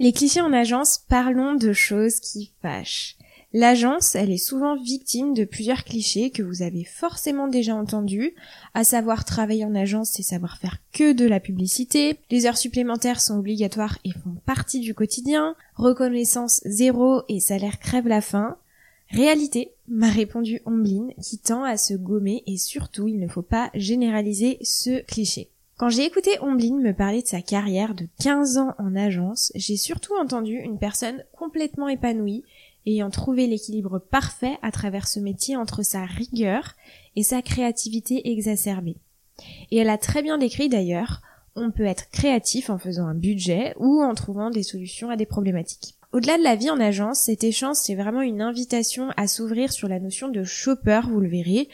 Les clichés en agence, parlons de choses qui fâchent. L'agence, elle est souvent victime de plusieurs clichés que vous avez forcément déjà entendus, à savoir travailler en agence, c'est savoir faire que de la publicité, les heures supplémentaires sont obligatoires et font partie du quotidien, reconnaissance zéro et salaire crève la faim. Réalité, m'a répondu Ombline, qui tend à se gommer et surtout il ne faut pas généraliser ce cliché. Quand j'ai écouté Ombline me parler de sa carrière de 15 ans en agence, j'ai surtout entendu une personne complètement épanouie ayant trouvé l'équilibre parfait à travers ce métier entre sa rigueur et sa créativité exacerbée. Et elle a très bien décrit d'ailleurs, on peut être créatif en faisant un budget ou en trouvant des solutions à des problématiques. Au-delà de la vie en agence, cet échange c'est vraiment une invitation à s'ouvrir sur la notion de shopper, vous le verrez,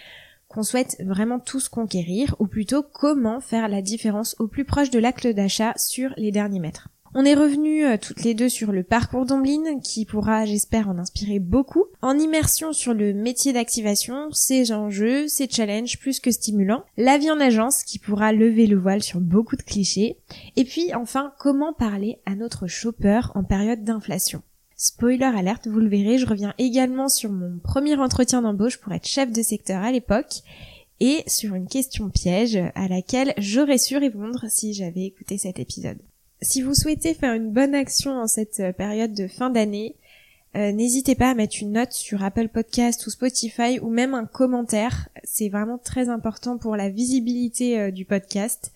qu'on souhaite vraiment tous conquérir, ou plutôt comment faire la différence au plus proche de l'acte d'achat sur les derniers mètres. On est revenu euh, toutes les deux sur le parcours d'Ombline qui pourra, j'espère, en inspirer beaucoup. En immersion sur le métier d'activation, ses enjeux, ses challenges plus que stimulants. La vie en agence qui pourra lever le voile sur beaucoup de clichés. Et puis enfin, comment parler à notre shopper en période d'inflation. Spoiler alerte, vous le verrez, je reviens également sur mon premier entretien d'embauche pour être chef de secteur à l'époque et sur une question piège à laquelle j'aurais su répondre si j'avais écouté cet épisode. Si vous souhaitez faire une bonne action en cette euh, période de fin d'année, euh, n'hésitez pas à mettre une note sur Apple Podcast ou Spotify ou même un commentaire. C'est vraiment très important pour la visibilité euh, du podcast.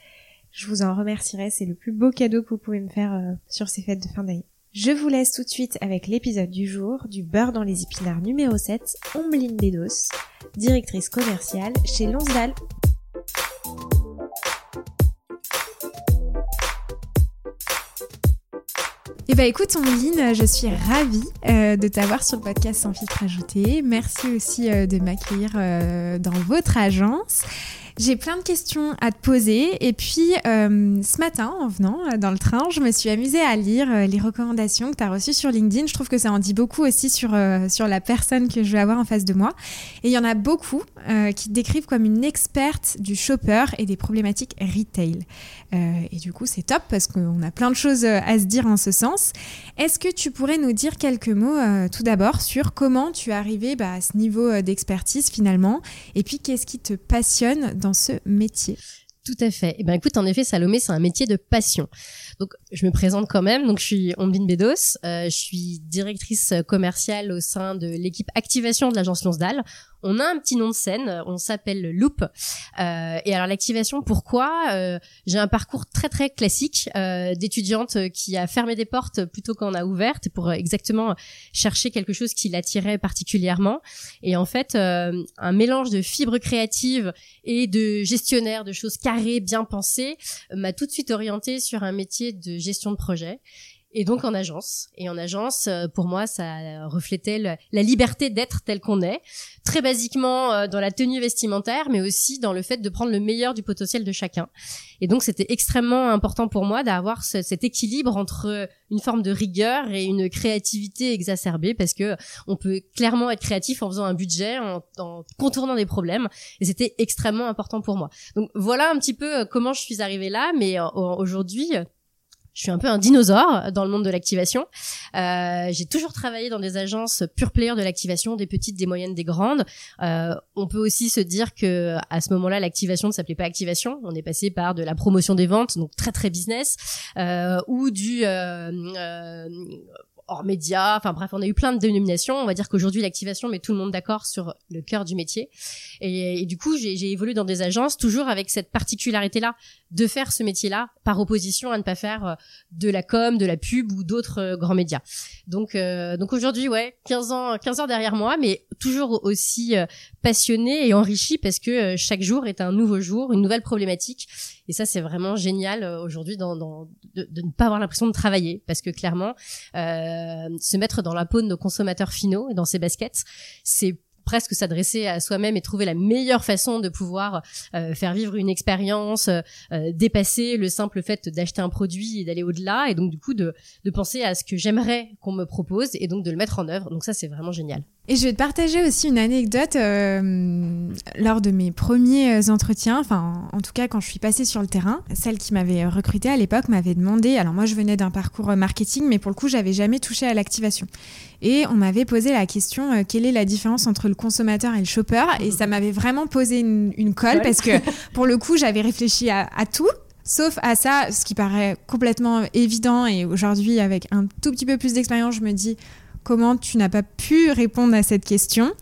Je vous en remercierai, c'est le plus beau cadeau que vous pouvez me faire sur ces fêtes de fin d'année. Je vous laisse tout de suite avec l'épisode du jour du beurre dans les épinards numéro 7, Ombline Bédos, directrice commerciale chez Lonsdal. Eh ben écoute Ombline, je suis ravie euh, de t'avoir sur le podcast Sans filtre ajouté. Merci aussi euh, de m'accueillir euh, dans votre agence. J'ai plein de questions à te poser et puis euh, ce matin en venant euh, dans le train, je me suis amusée à lire euh, les recommandations que tu as reçues sur LinkedIn. Je trouve que ça en dit beaucoup aussi sur, sur la personne que je vais avoir en face de moi. Et il y en a beaucoup qui te décrivent comme une experte du shopper et des problématiques retail. et du coup, c'est top parce qu'on a plein de choses à se dire en ce sens. Est-ce que tu pourrais nous dire quelques mots tout d'abord sur comment tu es arrivé bah, à ce niveau d'expertise finalement? Et puis qu'est-ce qui te passionne dans ce métier tout à fait. Eh ben écoute, en effet, Salomé, c'est un métier de passion. Donc, je me présente quand même. Donc, je suis Ombline Bedos. Euh, je suis directrice commerciale au sein de l'équipe activation de l'agence Lonsdal. On a un petit nom de scène. On s'appelle Loop. Euh, et alors, l'activation, pourquoi? Euh, J'ai un parcours très très classique euh, d'étudiante qui a fermé des portes plutôt qu'en a ouvertes pour exactement chercher quelque chose qui l'attirait particulièrement. Et en fait, euh, un mélange de fibres créatives et de gestionnaire de choses carrées, bien pensées, m'a tout de suite orientée sur un métier de gestion de projet et donc en agence. Et en agence, euh, pour moi, ça reflétait la liberté d'être tel qu'on est, très basiquement euh, dans la tenue vestimentaire, mais aussi dans le fait de prendre le meilleur du potentiel de chacun. Et donc c'était extrêmement important pour moi d'avoir cet équilibre entre une forme de rigueur et une créativité exacerbée, parce que on peut clairement être créatif en faisant un budget, en, contournant des problèmes, et c'était extrêmement important pour moi. Donc voilà un petit peu euh, comment je suis arrivée là, mais aujourd'hui je suis un peu un dinosaure dans le monde de l'activation. Euh, j'ai toujours travaillé dans des agences pure player de l'activation, des petites, des moyennes, des grandes. Euh, on peut aussi se dire que à ce moment-là, l'activation ne s'appelait pas activation. On est passé par de la promotion des ventes, donc très très business, euh, ou du euh, euh, hors média. Enfin bref, on a eu plein de dénominations. On va dire qu'aujourd'hui l'activation met tout le monde d'accord sur le cœur du métier. Et, du coup, j'ai évolué dans des agences toujours avec cette particularité-là de faire ce métier-là par opposition à ne pas faire euh, de la com, de la pub ou d'autres euh, grands médias. Donc euh, donc aujourd'hui, ouais, 15 ans 15 ans derrière moi, mais toujours aussi passionné et enrichi parce que chaque jour est un nouveau jour, une nouvelle problématique. Et ça, c'est vraiment génial aujourd'hui dans, dans de, de, ne pas avoir l'impression de travailler parce que clairement, euh, se mettre dans la peau de nos consommateurs finaux et dans ses baskets, c'est presque s'adresser à soi-même et trouver la meilleure façon de pouvoir euh, faire vivre une expérience, euh, dépasser le simple fait d'acheter un produit et d'aller au-delà, et donc du coup de, de penser à ce que j'aimerais qu'on me propose et donc de le mettre en œuvre. Donc ça, c'est vraiment génial. Et je vais te partager aussi une anecdote euh, lors de mes premiers entretiens, enfin en tout cas quand je suis passée sur le terrain, celle qui m'avait recrutée à l'époque m'avait demandé, alors moi je venais d'un parcours marketing, mais pour le coup j'avais jamais touché à l'activation. Et on m'avait posé la question euh, quelle est la différence entre le consommateur et le shopper? Et ça m'avait vraiment posé une, colle parce que pour le coup j'avais réfléchi à, à tout, Sauf à ça, ce qui paraît complètement évident, et aujourd'hui, avec un tout petit peu plus d'expérience, je me dis, comment tu n'as pas pu répondre à cette question.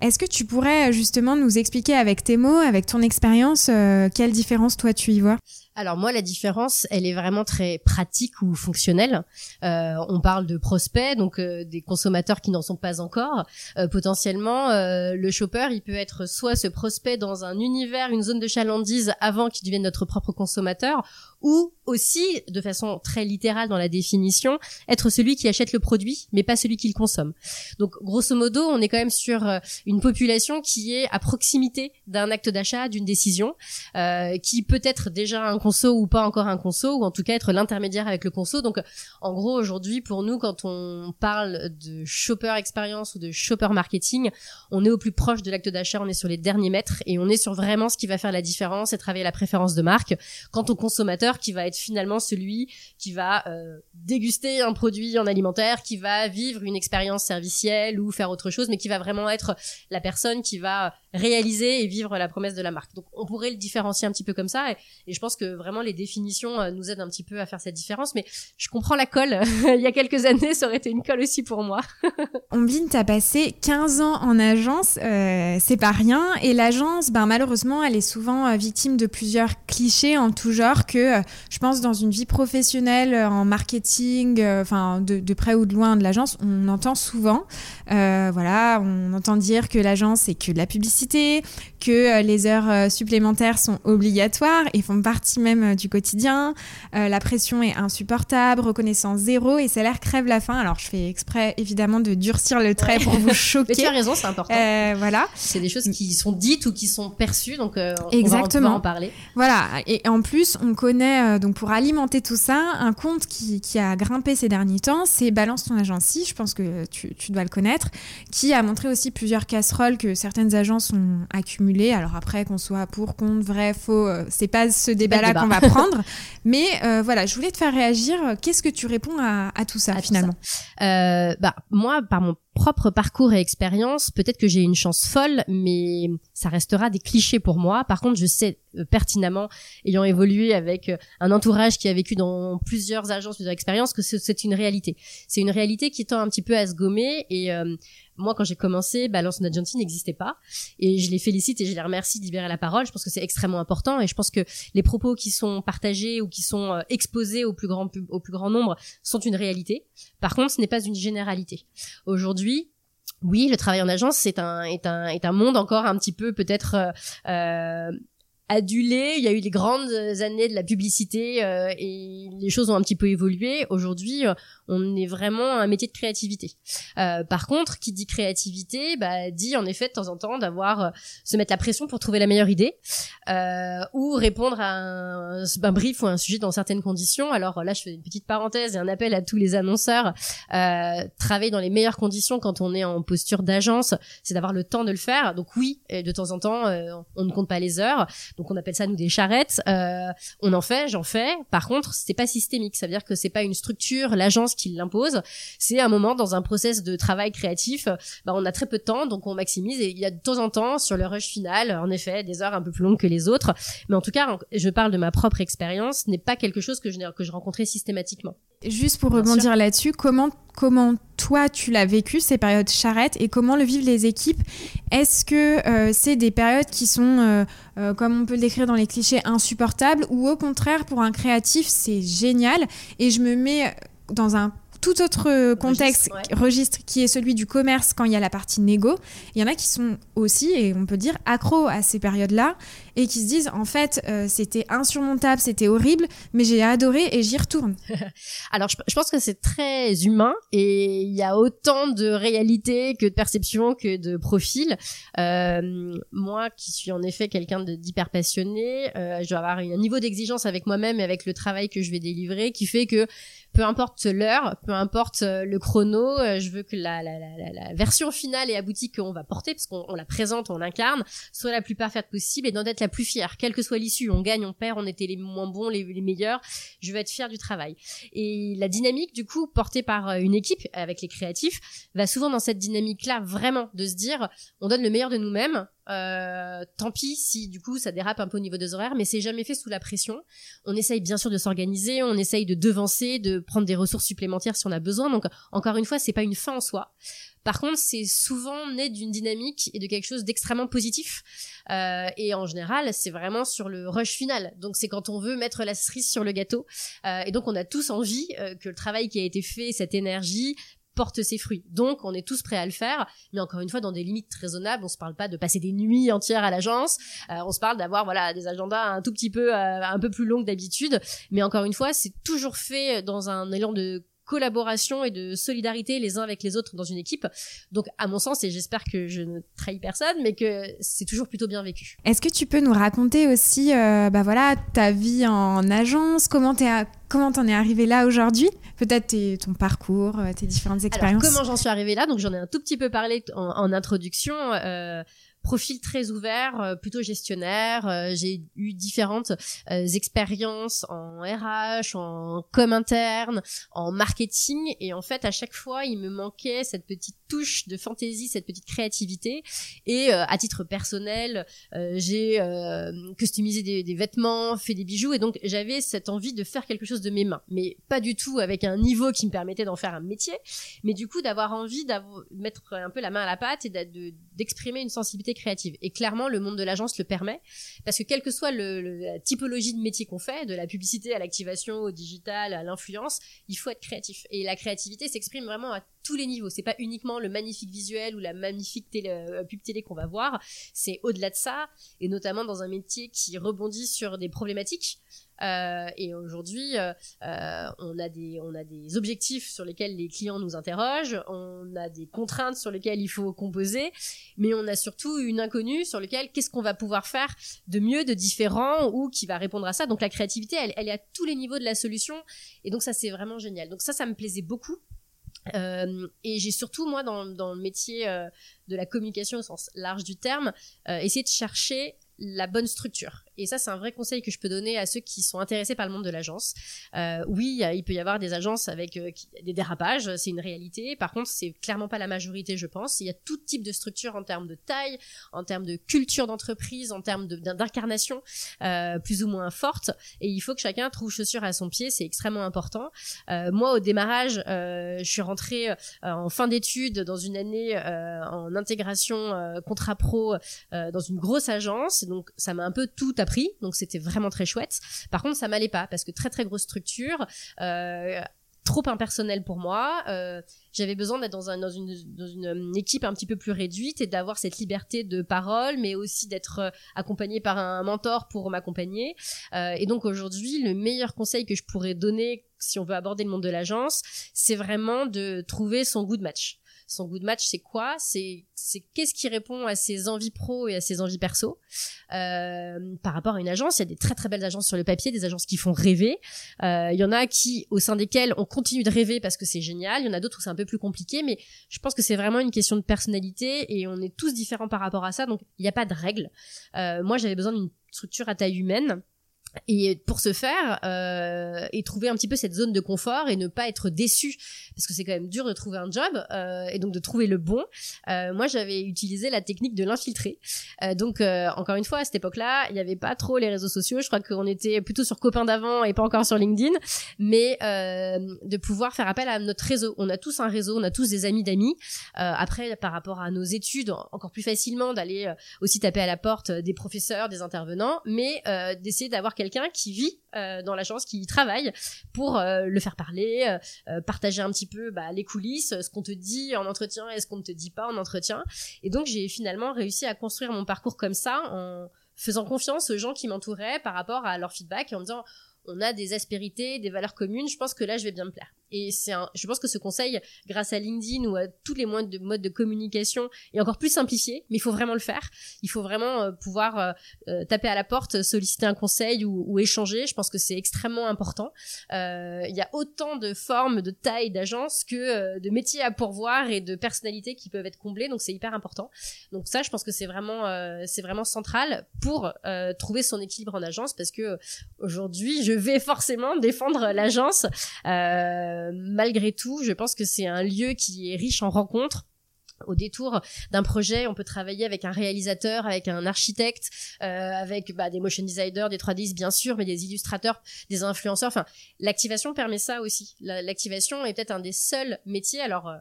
Est-ce que tu pourrais justement nous expliquer avec tes mots, avec ton expérience, euh, quelle différence toi tu y vois? Alors moi, la différence, elle est vraiment très pratique ou fonctionnelle. Euh, on parle de prospects, donc euh, des consommateurs qui n'en sont pas encore. potentiellement, le shopper, il peut être soit ce prospect dans un univers, une zone de chalandise avant qu'il devienne notre propre consommateur, ou aussi, de façon très littérale dans la définition, être celui qui achète le produit, mais pas celui qui le consomme. Donc, grosso modo, on est quand même sur euh, une population qui est à proximité d'un acte d'achat, d'une décision, euh, qui peut être déjà un conso ou pas encore un conso, ou en tout cas être l'intermédiaire avec le conso. Donc, en gros, aujourd'hui, pour nous, quand on parle de shopper expérience ou de shopper marketing, on est au plus proche de l'acte d'achat, on est sur les derniers mètres, et on est sur vraiment ce qui va faire la différence et travailler la préférence de marque. Quant au consommateur, qui va être finalement celui qui va euh, déguster un produit en alimentaire, qui va vivre une expérience servicielle ou faire autre chose, mais qui va vraiment être la personne qui va réaliser et vivre la promesse de la marque. Donc on pourrait le différencier un petit peu comme ça, et, je pense que vraiment les définitions euh, nous aident un petit peu à faire cette différence. Mais je comprends la colle. Il y a quelques années, ça aurait été une colle aussi pour moi. Ombline, t'as passé 15 ans en agence, euh, c'est pas rien, et l'agence, ben malheureusement, elle est souvent victime de plusieurs clichés en tout genre que je pense dans une vie professionnelle, euh, en marketing, euh, enfin de, près ou de loin de l'agence, on entend souvent, euh, voilà, on entend dire que l'agence c'est que de la publicité, que les heures supplémentaires sont obligatoires et font partie même du quotidien. la pression est insupportable, reconnaissance zéro et salaire crève la faim. Alors je fais exprès évidemment de durcir le trait pour vous choquer. Mais tu as raison, c'est important. voilà. C'est des choses qui sont dites ou qui sont perçues, donc Exactement. on va en parler. Voilà. Et en plus, on connaît donc pour alimenter tout ça, un compte qui, a grimpé ces derniers temps, c'est Balance ton agence. Je pense que tu, dois le connaître, qui a montré aussi plusieurs casseroles que certaines agences ont accumulées. Alors après, qu'on soit pour, contre, vrai, faux, euh, c'est pas ce débat-là qu'on va prendre. Mais euh, voilà, je voulais te faire réagir. Qu'est-ce que tu réponds à, tout ça finalement? Euh, Bah moi, par mon propre parcours et expérience, peut-être que j'ai une chance folle, mais ça restera des clichés pour moi. Par contre, je sais euh, pertinemment, ayant évolué avec euh, un entourage qui a vécu dans plusieurs agences, plusieurs expériences, que c'est une réalité. C'est une réalité qui tend un petit peu à se gommer et euh, moi, quand j'ai commencé, Balance Agency n'existait pas. Et je les félicite et je les remercie de libérer la parole. Je pense que c'est extrêmement important. Et je pense que les propos qui sont partagés ou qui sont euh, exposés au plus grand, au plus grand nombre sont une réalité. Par contre, ce n'est pas une généralité. Aujourd'hui, oui, le travail en agence, c'est un, est un, est un monde encore un petit peu peut-être euh, euh adulé. Il y a eu les grandes années de la publicité euh, et les choses ont un petit peu évolué. Aujourd'hui, euh, on est vraiment un métier de créativité. Euh, par contre, qui dit créativité, bah, dit en effet de temps en temps d'avoir se mettre la pression pour trouver la meilleure idée ou répondre à un, brief ou un sujet dans certaines conditions. Alors là, je fais une petite parenthèse et un appel à tous les annonceurs. travailler dans les meilleures conditions quand on est en posture d'agence, c'est d'avoir le temps de le faire. Donc oui, de temps en temps, on ne compte pas les heures. On appelle ça nous des charrettes. Euh, on en fait, j'en fais. Par contre, c'est pas systémique. Ça veut dire que c'est pas une structure, l'agence qui l'impose. C'est un moment dans un process de travail créatif. Bah, on a très peu de temps, donc on maximise. Et il y a de temps en temps sur le rush final, en effet, des heures un peu plus longues que les autres. Mais en tout cas, je parle de ma propre expérience. Ce n'est pas quelque chose que je que je rencontrais systématiquement. Juste pour rebondir là-dessus, comment comment toi tu l'as vécu ces périodes charrettes et comment le vivent les équipes? Est-ce que euh, c'est des périodes qui sont, euh, euh, comme on peut le décrire dans les clichés, insupportables ou au contraire pour un créatif c'est génial et je me mets dans un tout autre contexte, registre, qui est celui du commerce quand il y a la partie négo. Il y en a qui sont aussi, et on peut dire, accros à ces périodes-là et qui se disent en fait euh, c'était insurmontable, c'était horrible, mais j'ai adoré et j'y retourne. Alors je, pense que c'est très humain et il y a autant de réalité que de perception que de profil. Euh, moi qui suis en effet quelqu'un d'hyper passionné, euh, je dois avoir un niveau d'exigence avec moi-même et avec le travail que je vais délivrer qui fait que peu importe l'heure, peu importe euh, le chrono, euh, je veux que la, la, la, la version finale et aboutie qu'on va porter, parce qu'on la présente, on l'incarne, soit la plus parfaite possible et d'en être la plus fière, quelle que soit l'issue. On gagne, on perd, on était les moins bons, les, les meilleurs. Je veux être fière du travail. Et la dynamique, du coup, portée par euh, une équipe avec les créatifs, va souvent dans cette dynamique-là, vraiment, de se dire, on donne le meilleur de nous-mêmes, euh, tant pis si du coup ça dérape un peu au niveau des horaires, mais c'est jamais fait sous la pression. On essaye bien sûr de s'organiser, on essaye de devancer, de prendre des ressources supplémentaires si on a besoin. Donc encore une fois, c'est pas une fin en soi. Par contre, c'est souvent né d'une dynamique et de quelque chose d'extrêmement positif. Euh, et en général, c'est vraiment sur le rush final. Donc c'est quand on veut mettre la cerise sur le gâteau. Euh, et donc on a tous envie euh, que le travail qui a été fait, cette énergie, porte ses fruits. Donc, on est tous prêts à le faire, mais encore une fois, dans des limites raisonnables. On se parle pas de passer des nuits entières à l'agence. Euh, on se parle d'avoir voilà des agendas un tout petit peu euh, un peu plus longs que d'habitude. Mais encore une fois, c'est toujours fait dans un élan de collaboration et de solidarité les uns avec les autres dans une équipe. Donc, à mon sens, et j'espère que je ne trahis personne, mais que c'est toujours plutôt bien vécu. Est-ce que tu peux nous raconter aussi, euh, bah voilà, ta vie en agence, comment t'es à comment t'en es arrivé là aujourd'hui? Peut-être ton parcours, euh, tes différentes expériences. Alors, comment j'en suis arrivée là? Donc j'en ai un tout petit peu parlé en, en introduction. Euh, profil très ouvert, euh, plutôt gestionnaire. Euh, j'ai eu différentes euh, expériences en RH, en com interne, en marketing, et en fait à chaque fois il me manquait cette petite touche de fantaisie, cette petite créativité. Et à titre personnel, j'ai customisé des, des, vêtements, fait des bijoux, et donc j'avais cette envie de faire quelque chose de mes mains, mais pas du tout avec un niveau qui me permettait d'en faire un métier, mais du coup d'avoir envie de mettre un peu la main à la pâte et d'exprimer une sensibilité créative. Et clairement, le monde de l'agence le permet, parce que quelle que soit la typologie de métier qu'on fait, de la publicité à l'activation, au digital, à l'influence, il faut être créatif. Et la créativité s'exprime vraiment à tous les niveaux. C'est pas uniquement le magnifique visuel ou la magnifique télé, euh, pub télé qu'on va voir. C'est au-delà de ça, et notamment dans un métier qui rebondit sur des problématiques. Euh, et aujourd'hui, euh, euh, on a des on a des objectifs sur lesquels les clients nous interrogent, on a des contraintes sur lesquelles il faut composer, mais on a surtout une inconnue sur lequel qu'est-ce qu'on va pouvoir faire de mieux, de différent ou qui va répondre à ça. Donc la créativité, elle, est à tous les niveaux de la solution, et donc ça c'est vraiment génial. Donc ça, ça me plaisait beaucoup. Et j'ai surtout, moi, dans, dans le métier de la communication au sens large du terme, essayé de chercher la bonne structure. Et ça, c'est un vrai conseil que je peux donner à ceux qui sont intéressés par le monde de l'agence. Euh, oui, il peut y avoir des agences avec euh, des dérapages, c'est une réalité. Par contre, c'est clairement pas la majorité, je pense. Il y a tout type de structure en termes de taille, en termes de culture d'entreprise, en termes d'incarnation euh, plus ou moins forte. Et il faut que chacun trouve chaussure à son pied, c'est extrêmement important. Euh, moi, au démarrage, euh, je suis rentrée en fin d'études dans une année en intégration contrat pro dans une grosse agence. Donc, ça m'a un peu tout appris, donc c'était vraiment très chouette. Par contre, ça m'allait pas parce que très très grosse structure. Euh, trop impersonnel pour moi. Euh, j'avais besoin d'être dans, un, dans, une, une équipe un petit peu plus réduite et d'avoir cette liberté de parole, mais aussi d'être euh, accompagné par un mentor pour m'accompagner. Euh, et donc aujourd'hui, le meilleur conseil que je pourrais donner si on veut aborder le monde de l'agence, c'est vraiment de trouver son goût de match. Son goût de match, c'est quoi? C'est c'est qu'est-ce qui répond à ses envies pro et à ses envies perso? Euh, par rapport à une agence, il y a des très très belles agences sur le papier, des agences qui font rêver. Euh, il y en a qui, au sein desquelles on continue de rêver parce que c'est génial. Il y en a d'autres où c'est un peu plus compliqué, mais je pense que c'est vraiment une question de personnalité et on est tous différents par rapport à ça, donc il n'y a pas de règle. Euh, moi, j'avais besoin d'une structure à taille humaine et pour ce faire, euh, et trouver un petit peu cette zone de confort et ne pas être déçu, parce que c'est quand même dur de trouver un job euh, et donc de trouver le bon. Euh, moi, j'avais utilisé la technique de l'infiltré. Euh, donc, euh, encore une fois, à cette époque-là, il n'y avait pas trop les réseaux sociaux. Je crois qu'on était plutôt sur copains d'avant et pas encore sur LinkedIn, mais euh, de pouvoir faire appel à notre réseau. On a tous un réseau, on a tous des amis d'amis. après, par rapport à nos études, encore plus facilement d'aller aussi taper à la porte des professeurs, des intervenants, mais d'essayer d'avoir quelqu'un qui vit euh, dans l'agence, qui y travaille, pour euh, le faire parler, euh, partager un petit peu bah, les coulisses, ce qu'on te dit en entretien et ce qu'on ne te dit pas en entretien. Et donc j'ai finalement réussi à construire mon parcours comme ça en faisant confiance aux gens qui m'entouraient par rapport à leur feedback et en me disant on a des aspérités, des valeurs communes, je pense que là je vais bien me plaire. Et c'est un, je pense que ce conseil, grâce à LinkedIn ou à tous les modes de, modes de communication, est encore plus simplifié, mais il faut vraiment le faire. Il faut vraiment euh, pouvoir euh, euh, taper à la porte, solliciter un conseil ou, ou échanger. Je pense que c'est extrêmement important. Il y a autant de formes, de tailles d'agences que de métiers à pourvoir et de personnalités qui peuvent être comblées, donc c'est hyper important. Donc ça, je pense que c'est vraiment, c'est vraiment central pour trouver son équilibre en agence, parce que aujourd'hui, je vais forcément défendre l'agence. Euh, malgré tout, je pense que c'est un lieu qui est riche en rencontres au détour d'un projet, on peut travailler avec un réalisateur, avec un architecte, euh, avec bah, des motion designers, des 3D bien sûr, mais des illustrateurs, des influenceurs. Enfin, l'activation permet ça aussi. L'activation est peut-être un des seuls métiers. Alors,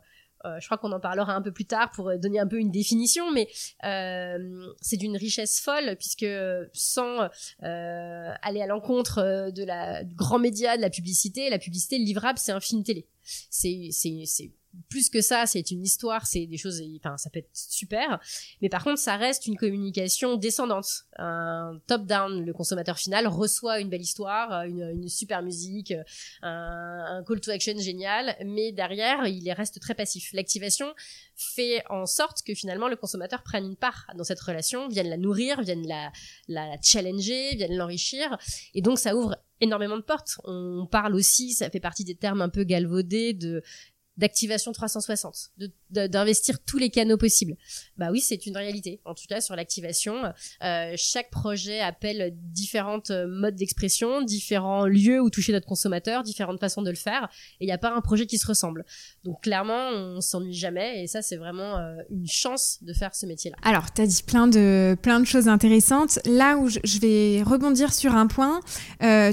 euh, euh, je crois qu'on en parlera un peu plus tard pour donner un peu une définition, mais euh, c'est d'une richesse folle puisque sans euh, aller à l'encontre de la du grand média, de la publicité, la publicité livrable, c'est un film télé. C'est plus que ça, c'est une histoire, c'est des choses, enfin, ça peut être super. Mais par contre, ça reste une communication descendante. Un top-down, le consommateur final reçoit une belle histoire, une, une super musique, un, un, call to action génial, mais derrière, il reste très passif. L'activation fait en sorte que finalement le consommateur prenne une part dans cette relation, vienne la nourrir, vienne la challenger, vienne l'enrichir. Et donc, ça ouvre énormément de portes. On parle aussi, ça fait partie des termes un peu galvaudés de d'activation 360, d'investir tous les canaux possibles. Bah oui, c'est une réalité. En tout cas, sur l'activation, euh, chaque projet appelle différentes euh, modes d'expression, différents lieux où toucher notre consommateur, différentes façons de le faire. Et il n'y a pas un projet qui se ressemble. Donc clairement, on s'ennuie jamais. Et ça, c'est vraiment euh, une chance de faire ce métier-là. Alors, tu as dit plein de, plein de choses intéressantes. Là où je, vais rebondir sur un point,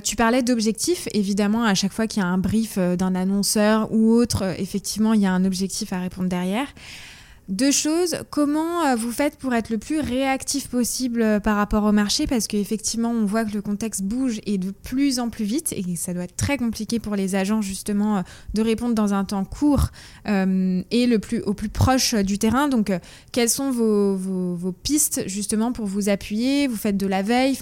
tu parlais d'objectifs. Évidemment, à chaque fois qu'il y a un brief d'un annonceur ou autre, effectivement, il y a un objectif à répondre derrière. Deux choses, comment euh, vous faites pour être le plus réactif possible euh, par rapport au marché? Parce qu'effectivement, on voit que le contexte bouge et de plus en plus vite et ça doit être très compliqué pour les agents justement euh, de répondre dans un temps court et le plus, au plus proche du terrain. Donc, quelles sont vos, pistes justement pour vous appuyer? Vous faites de la veille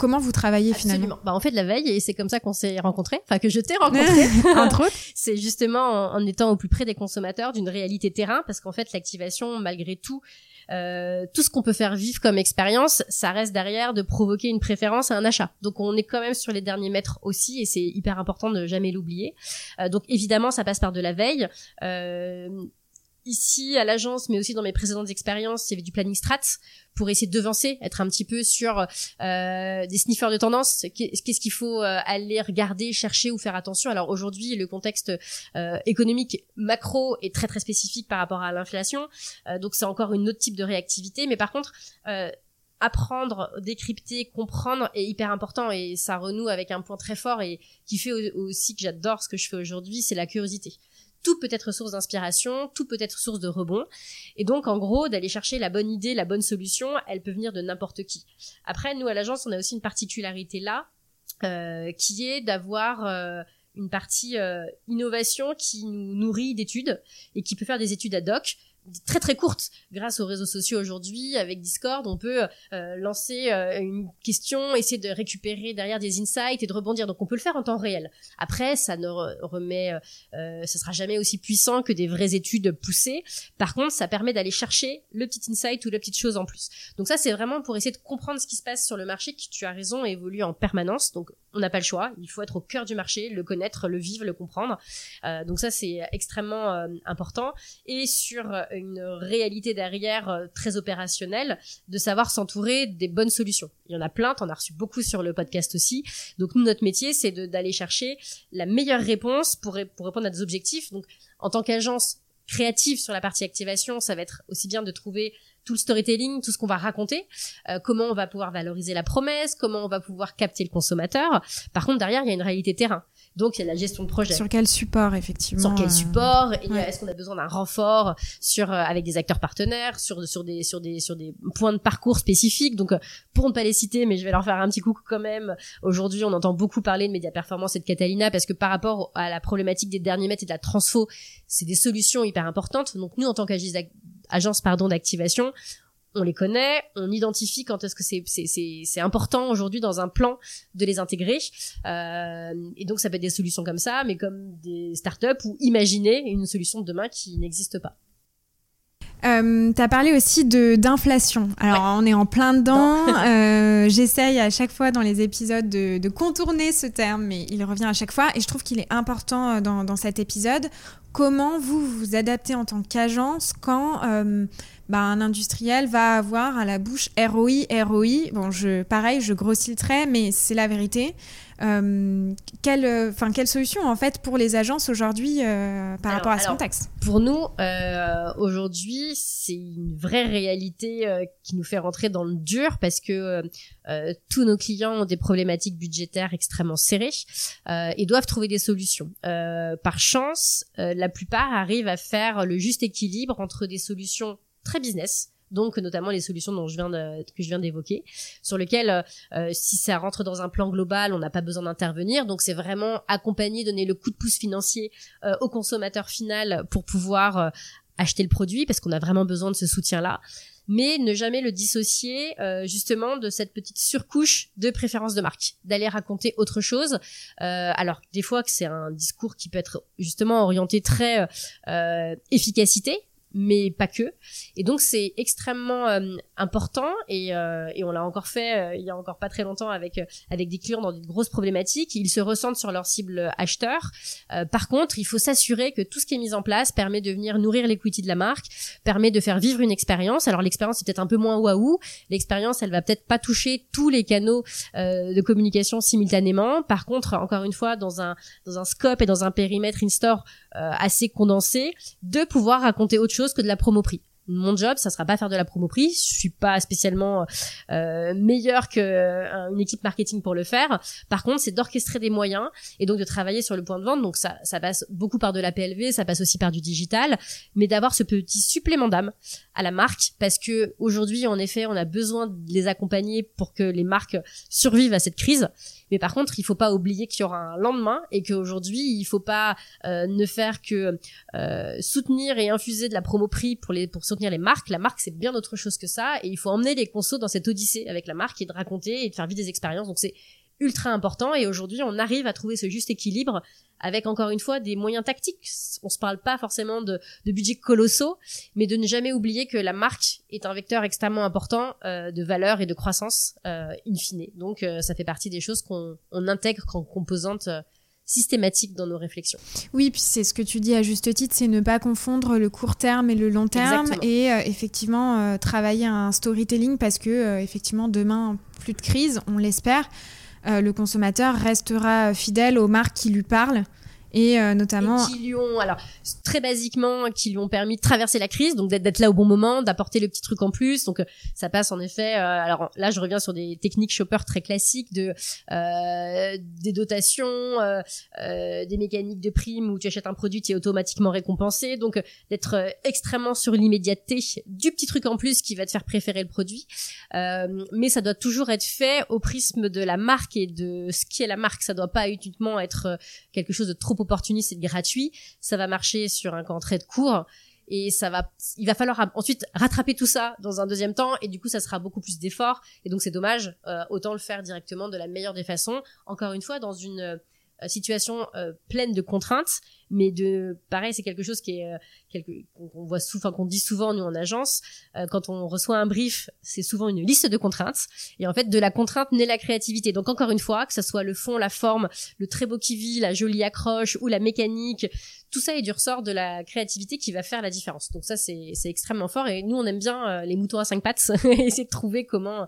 Comment vous travaillez finalement bah, On fait de la veille et c'est comme ça qu'on s'est rencontrés, enfin que je t'ai rencontré. Entre autres. C'est justement en, étant au plus près des consommateurs, d'une réalité terrain, parce qu'en fait l'activation, malgré tout, euh, tout ce qu'on peut faire vivre comme expérience, ça reste derrière de provoquer une préférence à un achat. Donc on est quand même sur les derniers mètres aussi et c'est hyper important de jamais l'oublier. Euh, donc évidemment ça passe par de la veille. Euh, ici à l'agence, mais aussi dans mes précédentes expériences, il y avait du planning strat pour essayer de devancer, être un petit peu sur euh, des sniffers de tendance. Qu'est-ce qu'il faut euh, aller regarder, chercher ou faire attention? Alors aujourd'hui, le contexte euh, économique macro est très très spécifique par rapport à l'inflation, donc c'est encore une autre type de réactivité. Mais par contre apprendre, décrypter, comprendre est hyper important et ça renoue avec un point très fort et qui fait aussi que j'adore ce que je fais aujourd'hui, c'est la curiosité tout peut être source d'inspiration, tout peut être source de rebond. Et donc, en gros, d'aller chercher la bonne idée, la bonne solution, elle peut venir de n'importe qui. Après, nous, à l'agence, on a aussi une particularité là, euh, qui est d'avoir euh, une partie euh, innovation qui nous nourrit d'études et qui peut faire des études ad hoc très très courte. Grâce aux réseaux sociaux aujourd'hui avec Discord on peut euh, lancer euh, une question essayer de récupérer derrière des insights et de rebondir. Donc on peut le faire en temps réel. Après ça ne remet euh, ce sera jamais aussi puissant que des vraies études poussées. Par contre ça permet d'aller chercher le petit insight ou la petite chose en plus. Donc ça c'est vraiment pour essayer de comprendre ce qui se passe sur le marché qui tu as raison évolue en permanence. Donc on n'a pas le choix il faut être au cœur du marché le connaître le vivre le comprendre donc ça c'est extrêmement important et sur une réalité derrière euh, très opérationnelle, de savoir s'entourer des bonnes solutions. Il y en a plein, t'en as reçu beaucoup sur le podcast aussi. Donc nous, notre métier, c'est d'aller chercher la meilleure réponse pour, pour répondre à des objectifs. Donc en tant qu'agence créative sur la partie activation, ça va être aussi bien de trouver tout le storytelling, tout ce qu'on va raconter, euh, comment on va pouvoir valoriser la promesse, comment on va pouvoir capter le consommateur. Par contre, derrière, il y a une réalité terrain. Donc il y a la gestion de projet. Sur quel support effectivement Sur quel euh, support Est-ce qu'on a besoin d'un renfort sur euh, avec des acteurs partenaires sur sur des sur des sur des points de parcours spécifiques? Donc euh, pour ne pas les citer, mais je vais leur faire un petit coucou quand même. Aujourd'hui, on entend beaucoup parler de média performance et de Catalina parce que par rapport à la problématique des derniers mètres et de la transfo, c'est des solutions hyper importantes. Donc nous, en tant qu'agence pardon d'activation, on les connaît, on identifie quand est-ce que c'est c'est important aujourd'hui dans un plan de les intégrer. Euh, et donc ça peut être des solutions comme ça, mais comme des startups ou imaginer une solution de demain qui n'existe pas. Euh, tu as parlé aussi de d'inflation. Alors on est en plein dedans. euh, J'essaye à chaque fois dans les épisodes de, de, contourner ce terme, mais il revient à chaque fois et je trouve qu'il est important euh, dans, dans, cet épisode. Comment vous vous adaptez en tant qu'agence quand euh, bah, un industriel va avoir à la bouche ROI, ROI Bon, je, pareil, je grossis le trait, mais c'est la vérité. Euh, quelle, enfin, quelle solution en fait pour les agences aujourd'hui euh, par alors, rapport à ce alors, contexte? Pour nous, euh, aujourd'hui, c'est une vraie réalité euh, qui nous fait rentrer dans le dur parce que euh, tous nos clients ont des problématiques budgétaires extrêmement serrées et doivent trouver des solutions. par chance, la plupart arrivent à faire le juste équilibre entre des solutions très business, donc notamment les solutions dont je viens de, que je viens d'évoquer, sur lesquelles euh, si ça rentre dans un plan global, on n'a pas besoin d'intervenir. Donc c'est vraiment accompagner, donner le coup de pouce financier euh, au consommateur final pour pouvoir euh, acheter le produit, parce qu'on a vraiment besoin de ce soutien-là. Mais ne jamais le dissocier euh, justement de cette petite surcouche de préférence de marque, d'aller raconter autre chose. alors des fois que c'est un discours qui peut être justement orienté très efficacité, mais pas que. Et donc c'est extrêmement euh, important et, euh, et on l'a encore fait euh, il y a encore pas très longtemps avec avec des clients dans des grosses problématiques. Ils se ressentent sur leur cible acheteur. Par contre, il faut s'assurer que tout ce qui est mis en place permet de venir nourrir l'equity de la marque, permet de faire vivre une expérience. Alors l'expérience est peut-être un peu moins waouh. L'expérience, elle va peut-être pas toucher tous les canaux de communication simultanément. Par contre, encore une fois, dans un dans un scope et dans un périmètre in-store assez condensé, de pouvoir raconter autre chose que de la promo prix mon job, ça sera pas faire de la promo prix. Je suis pas spécialement euh, meilleure que euh, une équipe marketing pour le faire. Par contre, c'est d'orchestrer des moyens et donc de travailler sur le point de vente. Donc ça, ça passe beaucoup par de la PLV, ça passe aussi par du digital, mais d'avoir ce petit supplément d'âme à la marque parce que aujourd'hui, en effet, on a besoin de les accompagner pour que les marques survivent à cette crise. Mais par contre, il faut pas oublier qu'il y aura un lendemain et qu'aujourd'hui, il faut pas euh, ne faire que euh, soutenir et infuser de la promo prix pour les pour les marques. La marque, c'est bien autre chose que ça et il faut emmener les consos dans cette odyssée avec la marque et de raconter et de faire vivre des expériences. Donc c'est ultra important et aujourd'hui on arrive à trouver ce juste équilibre avec encore une fois des moyens tactiques. On se parle pas forcément de, de budgets colossaux, mais de ne jamais oublier que la marque est un vecteur extrêmement important euh, de valeur et de croissance euh, in fine. Donc euh, ça fait partie des choses qu'on on intègre en composante euh, systématique dans nos réflexions. Oui, puis c'est ce que tu dis à juste titre, c'est ne pas confondre le court terme et le long terme Exactement. et euh, effectivement euh, travailler un storytelling parce que euh, effectivement demain plus de crise, on l'espère, le consommateur restera fidèle aux marques qui lui parlent et euh, notamment qui lui ont alors très basiquement qui lui ont permis de traverser la crise donc d'être là au bon moment d'apporter le petit truc en plus. Donc ça passe en effet euh, alors là je reviens sur des techniques shopper très classiques de euh, des dotations euh, euh, des mécaniques de primes où tu achètes un produit tu es automatiquement récompensé. Donc d'être euh, extrêmement sur l'immédiateté du petit truc en plus qui va te faire préférer le produit. Euh, mais ça doit toujours être fait au prisme de la marque et de ce qui est la marque. Ça doit pas uniquement être quelque chose de trop opportuniste et gratuit, ça va marcher sur un camp très court et ça va il va falloir ensuite rattraper tout ça dans un deuxième temps et du coup ça sera beaucoup plus d'efforts et donc c'est dommage euh, autant le faire directement de la meilleure des façons. Encore une fois dans une situation euh, pleine de contraintes mais de pareil c'est quelque chose qui est euh, qu'on voit souvent qu'on dit souvent nous en agence euh, quand on reçoit un brief c'est souvent une liste de contraintes. Et en fait de la contrainte naît la créativité. Donc encore une fois que ça soit le fond la forme le très beau vit la jolie accroche ou la mécanique tout ça est du ressort de la créativité qui va faire la différence. Donc ça c'est extrêmement fort. Et nous on aime bien euh, les moutons à cinq pattes essayer de trouver comment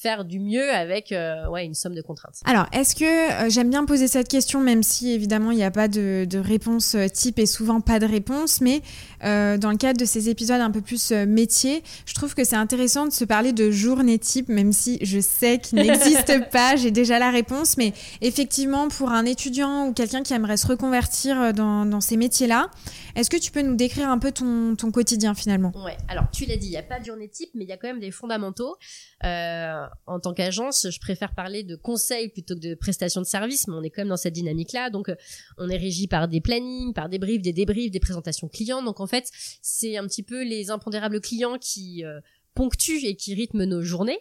faire du mieux avec euh, ouais une somme de contraintes. Alors, est-ce que euh, j'aime bien poser cette question, même si évidemment il n'y a pas de, de, réponse type et souvent pas de réponse, mais euh, dans le cadre de ces épisodes un peu plus euh, métier, je trouve que c'est intéressant de se parler de journée type, même si je sais qu'il n'existe pas, j'ai déjà la réponse, mais effectivement pour un étudiant ou quelqu'un qui aimerait se reconvertir dans, dans ces métiers-là, est-ce que tu peux nous décrire un peu ton, ton quotidien finalement? Ouais, alors tu l'as dit, il n'y a pas de journée type, mais il y a quand même des fondamentaux. Euh, en tant qu'agence, je préfère parler de conseils plutôt que de prestations de services, mais on est quand même dans cette dynamique-là. Donc, euh, on est régi par des plannings, par des briefs, des débriefs, des présentations clients. Donc, en fait, c'est un petit peu les impondérables clients qui euh, ponctuent et qui rythment nos journées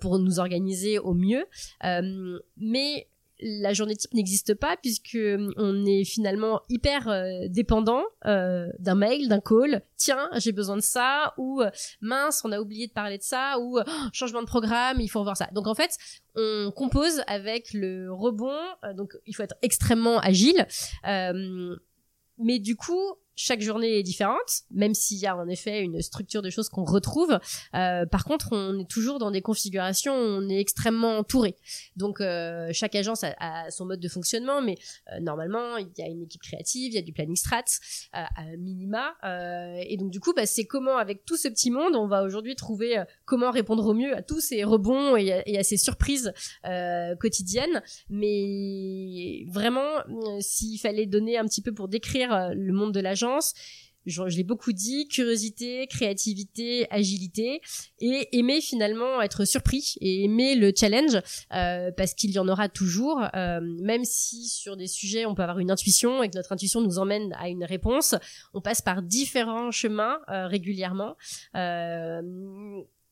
pour nous organiser au mieux. mais la journée type n'existe pas puisque euh, on est finalement hyper euh, dépendant euh, d'un mail, d'un call. Tiens, j'ai besoin de ça ou mince, on a oublié de parler de ça ou oh, changement de programme, il faut revoir ça. Donc en fait, on compose avec le rebond. donc il faut être extrêmement agile. mais du coup, chaque journée est différente, même s'il y a en effet une structure de choses qu'on retrouve. Euh, par contre, on est toujours dans des configurations où on est extrêmement entouré. Donc, euh, chaque agence a, son mode de fonctionnement, mais euh, normalement, il y a une équipe créative, il y a du planning strat à minima. et donc, du coup, bah, c'est comment, avec tout ce petit monde, on va aujourd'hui trouver comment répondre au mieux à tous ces rebonds et à, et à ces surprises quotidiennes. Mais vraiment, s'il fallait donner un petit peu pour décrire le monde de l'agence, je, l'ai beaucoup dit, curiosité, créativité, agilité, et aimer finalement être surpris et aimer le challenge euh, parce qu'il y en aura toujours, euh, même si sur des sujets on peut avoir une intuition et que notre intuition nous emmène à une réponse, on passe par différents chemins euh, régulièrement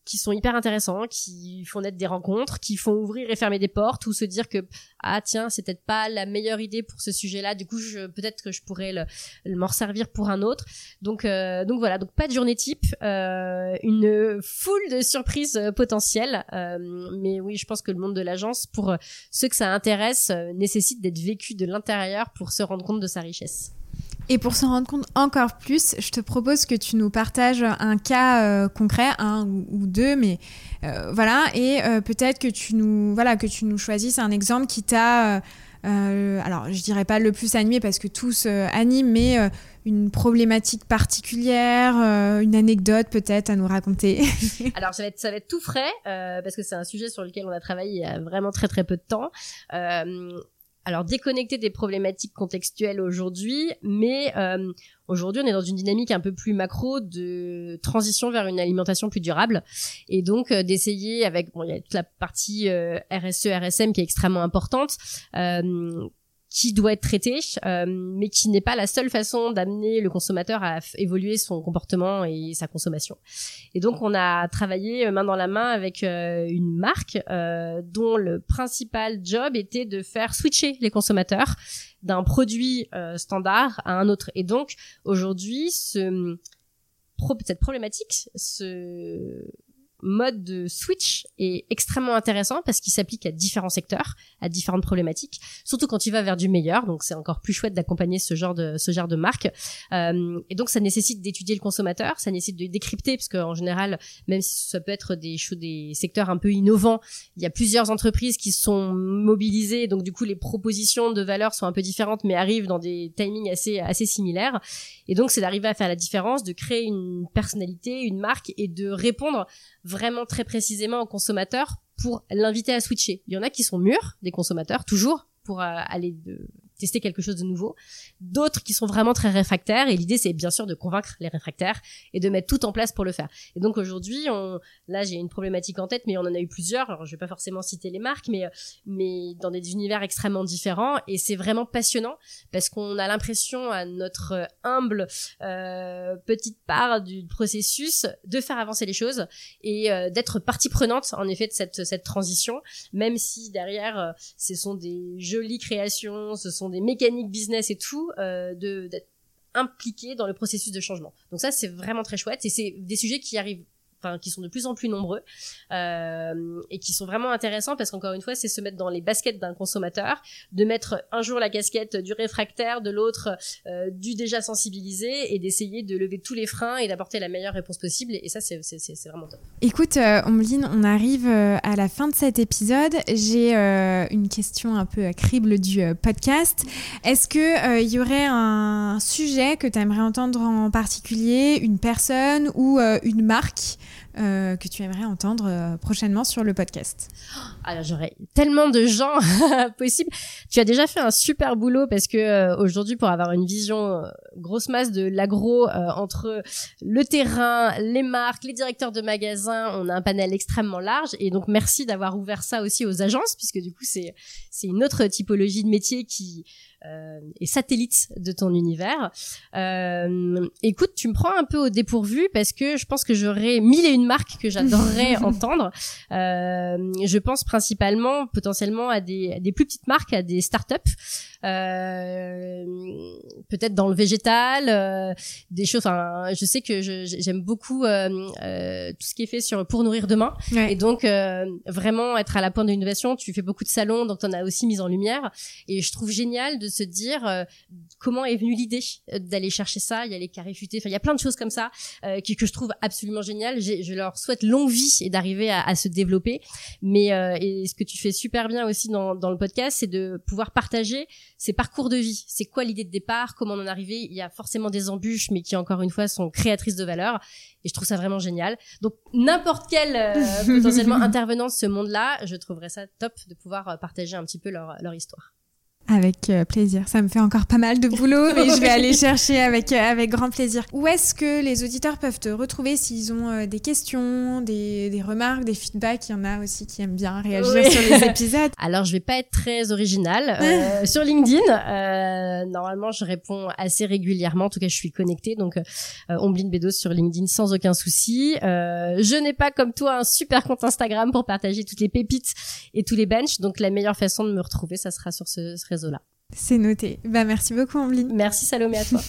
qui sont hyper intéressants, qui font naître des rencontres, qui font ouvrir et fermer des portes ou se dire que ah tiens c'est peut-être pas la meilleure idée pour ce sujet-là, du coup je, peut-être que je pourrais le, m'en servir pour un autre. Donc euh, donc voilà donc pas de journée type, euh, une foule de surprises euh, potentielles, euh, mais oui je pense que le monde de l'agence pour ceux que ça intéresse nécessite d'être vécu de l'intérieur pour se rendre compte de sa richesse. Et pour se rendre compte encore plus, je te propose que tu nous partages un cas euh, concret, un ou, deux, mais euh, voilà, et euh, peut-être que tu nous, voilà, que tu nous choisisses un exemple qui t'a, alors je dirais pas le plus animé parce que tous animent, mais une problématique particulière, une anecdote peut-être à nous raconter. alors ça va être, ça va être tout frais parce que c'est un sujet sur lequel on a travaillé il y a vraiment très très peu de temps alors déconnecté des problématiques contextuelles aujourd'hui, mais euh, aujourd'hui on est dans une dynamique un peu plus macro de transition vers une alimentation plus durable, et donc euh, d'essayer avec bon il y a toute la partie euh, RSE RSM qui est extrêmement importante qui doit être traité, euh, mais qui n'est pas la seule façon d'amener le consommateur à évoluer son comportement et sa consommation. Et donc on a travaillé euh, main dans la main avec euh, une marque dont le principal job était de faire switcher les consommateurs d'un produit standard à un autre. Et donc aujourd'hui, ce, cette problématique, ce mode de switch est extrêmement intéressant parce qu'il s'applique à différents secteurs, à différentes problématiques, surtout quand il va vers du meilleur. Donc c'est encore plus chouette d'accompagner ce genre de ce genre de marque. Euh, et donc ça nécessite d'étudier le consommateur, ça nécessite de décrypter parce qu'en général, même si ça peut être des des secteurs un peu innovants, il y a plusieurs entreprises qui sont mobilisées. Donc du coup les propositions de valeur sont un peu différentes, mais arrivent dans des timings assez assez similaires. Et donc c'est d'arriver à faire la différence, de créer une personnalité, une marque et de répondre vraiment très précisément au consommateur pour l'inviter à switcher. Il y en a qui sont mûrs, des consommateurs, toujours, pour euh, aller de, tester quelque chose de nouveau. D'autres qui sont vraiment très réfractaires et l'idée c'est bien sûr de convaincre les réfractaires et de mettre tout en place pour le faire. Et donc aujourd'hui, on, là j'ai une problématique en tête, mais on en a eu plusieurs. Alors je vais pas forcément citer les marques, mais mais dans des univers extrêmement différents et c'est vraiment passionnant parce qu'on a l'impression à notre humble euh, petite part du processus de faire avancer les choses et euh, d'être partie prenante en effet de cette transition, même si derrière euh, ce sont des jolies créations, ce sont des mécaniques business et tout, euh, d'être impliqués dans le processus de changement. Donc ça, c'est vraiment très chouette et c'est des sujets qui arrivent qui sont de plus en plus nombreux euh, et qui sont vraiment intéressants parce qu'encore une fois, c'est se mettre dans les baskets d'un consommateur, de mettre un jour la casquette du réfractaire, de l'autre euh, du déjà sensibilisé et d'essayer de lever tous les freins et d'apporter la meilleure réponse possible. Et ça, c'est vraiment top. Écoute, euh, on arrive euh, à la fin de cet épisode. J'ai euh, une question un peu à crible du podcast. Est-ce que il y aurait un sujet que tu aimerais entendre en particulier, une personne ou une marque? Euh, que tu aimerais entendre euh, prochainement sur le podcast Alors j'aurais tellement de gens possibles. Tu as déjà fait un super boulot parce que euh, aujourd'hui pour avoir une vision grosse masse de l'agro entre le terrain, les marques, les directeurs de magasins, on a un panel extrêmement large et donc merci d'avoir ouvert ça aussi aux agences puisque du coup c'est c'est une autre typologie de métier qui euh, et satellite de ton univers. Euh, écoute, tu me prends un peu au dépourvu parce que je pense que j'aurais mille et une une marque que j'adorerais entendre. Euh, je pense principalement, potentiellement, à des, des plus petites marques, à des startups. Euh, peut-être dans le végétal, euh, des choses. Enfin, je sais que j'aime beaucoup euh, tout ce qui est fait sur pour nourrir demain, et donc vraiment être à la pointe de l'innovation. Tu fais beaucoup de salons, donc on a aussi mis en lumière, et je trouve génial de se dire comment est venue l'idée d'aller chercher ça. Il y a les carrés futés, enfin il y a plein de choses comme ça que, que je trouve absolument génial. Je leur souhaite longue vie et d'arriver à, à, se développer. Mais et ce que tu fais super bien aussi dans, dans le podcast, c'est de pouvoir partager ces parcours de vie. C'est quoi l'idée de départ? Comment on en est arrivé? Il y a forcément des embûches, mais qui encore une fois sont créatrices de valeur. Et je trouve ça vraiment génial. Donc n'importe quel euh, potentiellement intervenant de ce monde-là, je trouverais ça top de pouvoir euh, partager un petit peu leur, leur histoire. Avec euh, plaisir. Ça me fait encore pas mal de boulot, mais je vais aller chercher avec, euh, avec grand plaisir. Où est-ce que les auditeurs peuvent te retrouver s'ils ont euh, des questions, des, des, remarques, des feedbacks? Il y en a aussi qui aiment bien réagir sur les épisodes. Alors, je vais pas être très originale. sur LinkedIn, normalement, je réponds assez régulièrement. En tout cas, je suis connectée. Donc, Omblin Bedos sur LinkedIn sans aucun souci. je n'ai pas, comme toi, un super compte Instagram pour partager toutes les pépites et tous les benches. Donc, la meilleure façon de me retrouver, ça sera sur ce, ce C'est noté. Bah, merci beaucoup, Ambline. Merci, Salomé, à toi.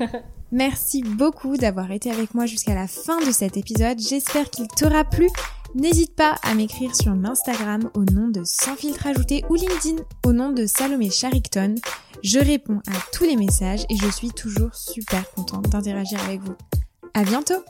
merci beaucoup d'avoir été avec moi jusqu'à la fin de cet épisode. J'espère qu'il t'aura plu. N'hésite pas à m'écrire sur Instagram au nom de Sans filtre ajouté ou LinkedIn au nom de Salomé Charicton. Je réponds à tous les messages et je suis toujours super contente d'interagir avec vous. À bientôt!